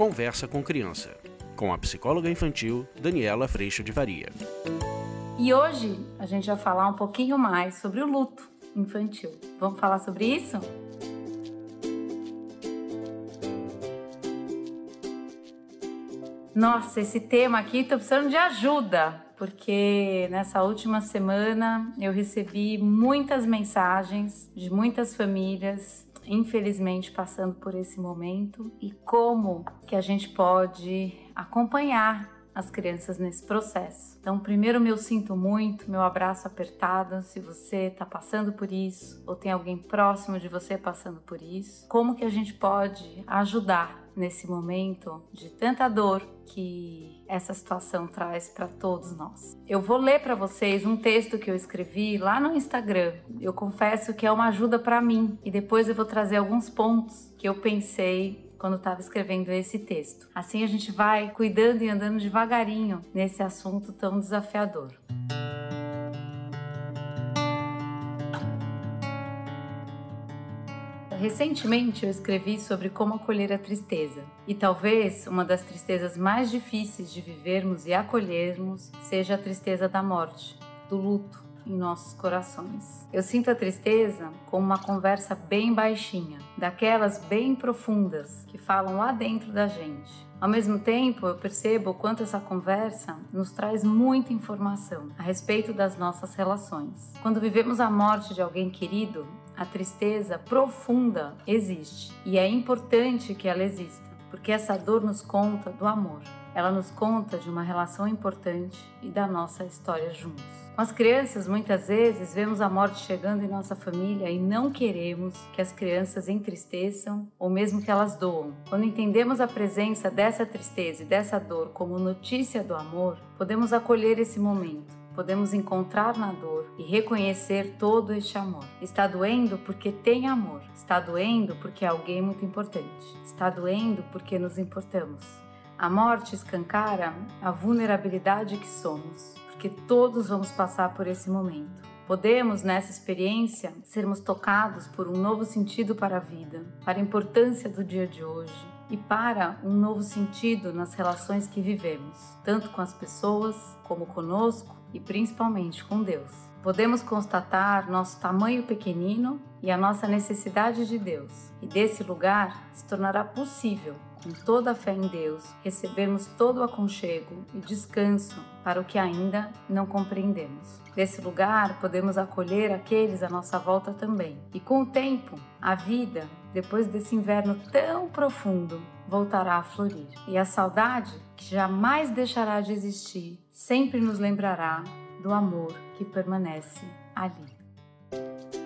Conversa com Criança, com a psicóloga infantil Daniela Freixo de Varia. E hoje a gente vai falar um pouquinho mais sobre o luto infantil. Vamos falar sobre isso? Nossa, esse tema aqui tô precisando de ajuda, porque nessa última semana eu recebi muitas mensagens de muitas famílias infelizmente passando por esse momento e como que a gente pode acompanhar as crianças nesse processo. Então, primeiro, meu sinto muito, meu abraço apertado se você está passando por isso ou tem alguém próximo de você passando por isso. Como que a gente pode ajudar nesse momento de tanta dor que essa situação traz para todos nós. Eu vou ler para vocês um texto que eu escrevi lá no Instagram. Eu confesso que é uma ajuda para mim e depois eu vou trazer alguns pontos que eu pensei quando estava escrevendo esse texto. Assim a gente vai cuidando e andando devagarinho nesse assunto tão desafiador. Recentemente eu escrevi sobre como acolher a tristeza, e talvez uma das tristezas mais difíceis de vivermos e acolhermos seja a tristeza da morte, do luto em nossos corações. Eu sinto a tristeza como uma conversa bem baixinha, daquelas bem profundas que falam lá dentro da gente. Ao mesmo tempo, eu percebo o quanto essa conversa nos traz muita informação a respeito das nossas relações. Quando vivemos a morte de alguém querido, a tristeza profunda existe e é importante que ela exista, porque essa dor nos conta do amor. Ela nos conta de uma relação importante e da nossa história juntos. Com as crianças, muitas vezes vemos a morte chegando em nossa família e não queremos que as crianças entristeçam ou mesmo que elas doam. Quando entendemos a presença dessa tristeza e dessa dor como notícia do amor, podemos acolher esse momento podemos encontrar na dor e reconhecer todo este amor. Está doendo porque tem amor. Está doendo porque é alguém muito importante. Está doendo porque nos importamos. A morte escancara a vulnerabilidade que somos, porque todos vamos passar por esse momento. Podemos, nessa experiência, sermos tocados por um novo sentido para a vida, para a importância do dia de hoje e para um novo sentido nas relações que vivemos, tanto com as pessoas como conosco e principalmente com Deus. Podemos constatar nosso tamanho pequenino e a nossa necessidade de Deus, e desse lugar se tornará possível, com toda a fé em Deus, recebermos todo o aconchego e descanso para o que ainda não compreendemos. Desse lugar, podemos acolher aqueles à nossa volta também. E com o tempo, a vida, depois desse inverno tão profundo, voltará a florir. E a saudade, que jamais deixará de existir, sempre nos lembrará do amor que permanece ali.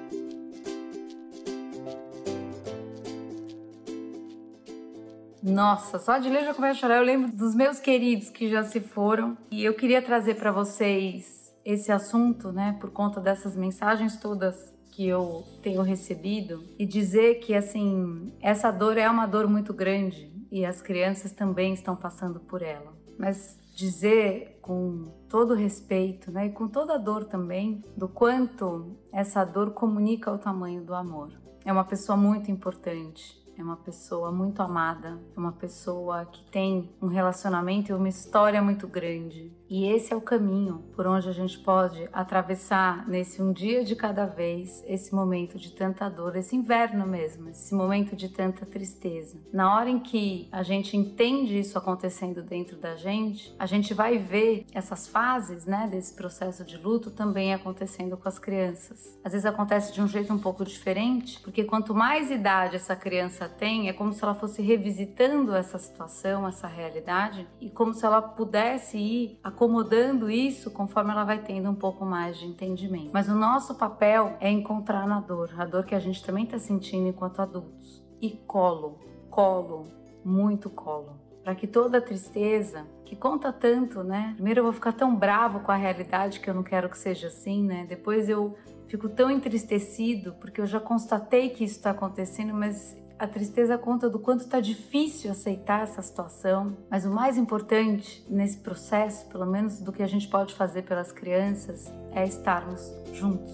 Nossa, só de ler já começo a chorar. Eu lembro dos meus queridos que já se foram e eu queria trazer para vocês esse assunto, né, por conta dessas mensagens todas que eu tenho recebido e dizer que assim, essa dor é uma dor muito grande e as crianças também estão passando por ela. Mas dizer com todo respeito, né, e com toda a dor também, do quanto essa dor comunica o tamanho do amor. É uma pessoa muito importante é uma pessoa muito amada, é uma pessoa que tem um relacionamento e uma história muito grande. E esse é o caminho por onde a gente pode atravessar nesse um dia de cada vez esse momento de tanta dor, esse inverno mesmo, esse momento de tanta tristeza. Na hora em que a gente entende isso acontecendo dentro da gente, a gente vai ver essas fases, né, desse processo de luto também acontecendo com as crianças. Às vezes acontece de um jeito um pouco diferente, porque quanto mais idade essa criança tem, é como se ela fosse revisitando essa situação, essa realidade, e como se ela pudesse ir acomodando isso conforme ela vai tendo um pouco mais de entendimento. Mas o nosso papel é encontrar na dor, a dor que a gente também está sentindo enquanto adultos. E colo, colo, muito colo. Para que toda tristeza, que conta tanto, né? Primeiro eu vou ficar tão bravo com a realidade que eu não quero que seja assim, né? Depois eu fico tão entristecido porque eu já constatei que isso está acontecendo, mas a tristeza conta do quanto está difícil aceitar essa situação, mas o mais importante nesse processo, pelo menos do que a gente pode fazer pelas crianças, é estarmos juntos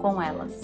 com elas.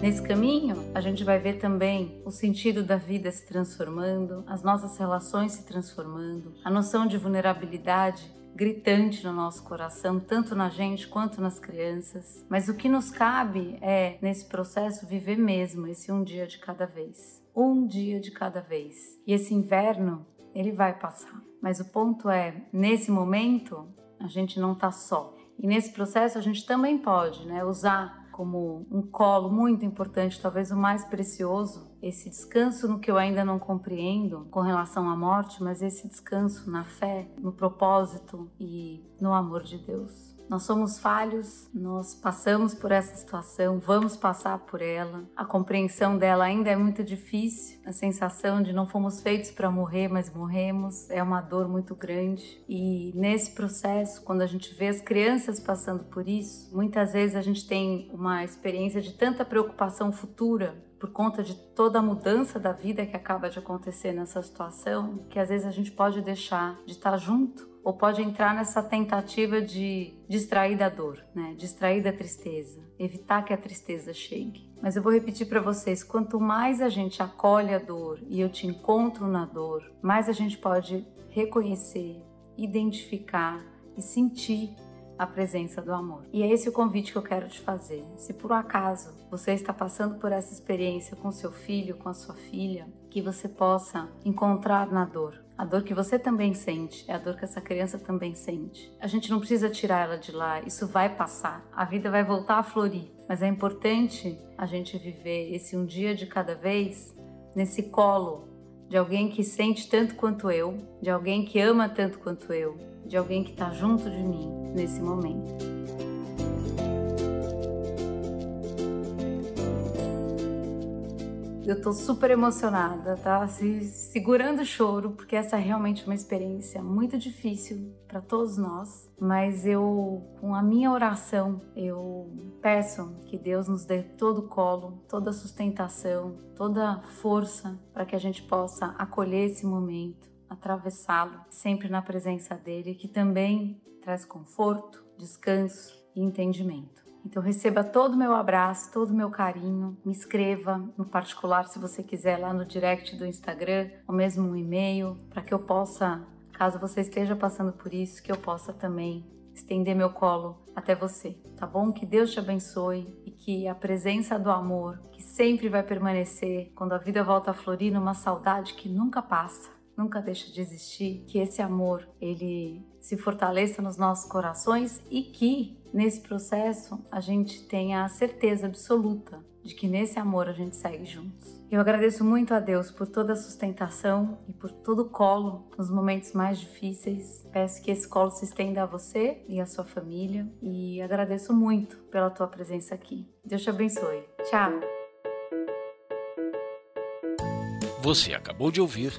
Nesse caminho, a gente vai ver também o sentido da vida se transformando, as nossas relações se transformando, a noção de vulnerabilidade gritante no nosso coração, tanto na gente quanto nas crianças. Mas o que nos cabe é, nesse processo, viver mesmo esse um dia de cada vez. Um dia de cada vez. E esse inverno, ele vai passar. Mas o ponto é, nesse momento, a gente não está só. E nesse processo a gente também pode né, usar como um colo muito importante, talvez o mais precioso, esse descanso no que eu ainda não compreendo com relação à morte, mas esse descanso na fé, no propósito e no amor de Deus. Nós somos falhos, nós passamos por essa situação, vamos passar por ela. A compreensão dela ainda é muito difícil. A sensação de não fomos feitos para morrer, mas morremos, é uma dor muito grande. E nesse processo, quando a gente vê as crianças passando por isso, muitas vezes a gente tem uma experiência de tanta preocupação futura por conta de toda a mudança da vida que acaba de acontecer nessa situação, que às vezes a gente pode deixar de estar junto ou pode entrar nessa tentativa de distrair da dor, né? Distrair da tristeza, evitar que a tristeza chegue. Mas eu vou repetir para vocês, quanto mais a gente acolhe a dor e eu te encontro na dor, mais a gente pode reconhecer, identificar e sentir a presença do amor. E é esse o convite que eu quero te fazer. Se por um acaso você está passando por essa experiência com seu filho, com a sua filha, que você possa encontrar na dor. A dor que você também sente é a dor que essa criança também sente. A gente não precisa tirar ela de lá, isso vai passar. A vida vai voltar a florir. Mas é importante a gente viver esse um dia de cada vez nesse colo de alguém que sente tanto quanto eu, de alguém que ama tanto quanto eu, de alguém que está junto de mim nesse momento. Eu tô super emocionada, tá? Se, segurando o choro, porque essa é realmente uma experiência muito difícil para todos nós. Mas eu, com a minha oração, eu peço que Deus nos dê todo o colo, toda a sustentação, toda a força para que a gente possa acolher esse momento, atravessá-lo, sempre na presença dele, que também traz conforto, descanso e entendimento. Então receba todo o meu abraço, todo o meu carinho. Me escreva no particular se você quiser lá no direct do Instagram, ou mesmo um e-mail, para que eu possa, caso você esteja passando por isso, que eu possa também estender meu colo até você, tá bom? Que Deus te abençoe e que a presença do amor, que sempre vai permanecer quando a vida volta a florir numa saudade que nunca passa, nunca deixa de existir, que esse amor ele se fortaleça nos nossos corações e que nesse processo a gente tenha a certeza absoluta de que nesse amor a gente segue juntos. Eu agradeço muito a Deus por toda a sustentação e por todo o colo nos momentos mais difíceis. Peço que esse colo se estenda a você e a sua família e agradeço muito pela tua presença aqui. Deus te abençoe. Tchau. Você acabou de ouvir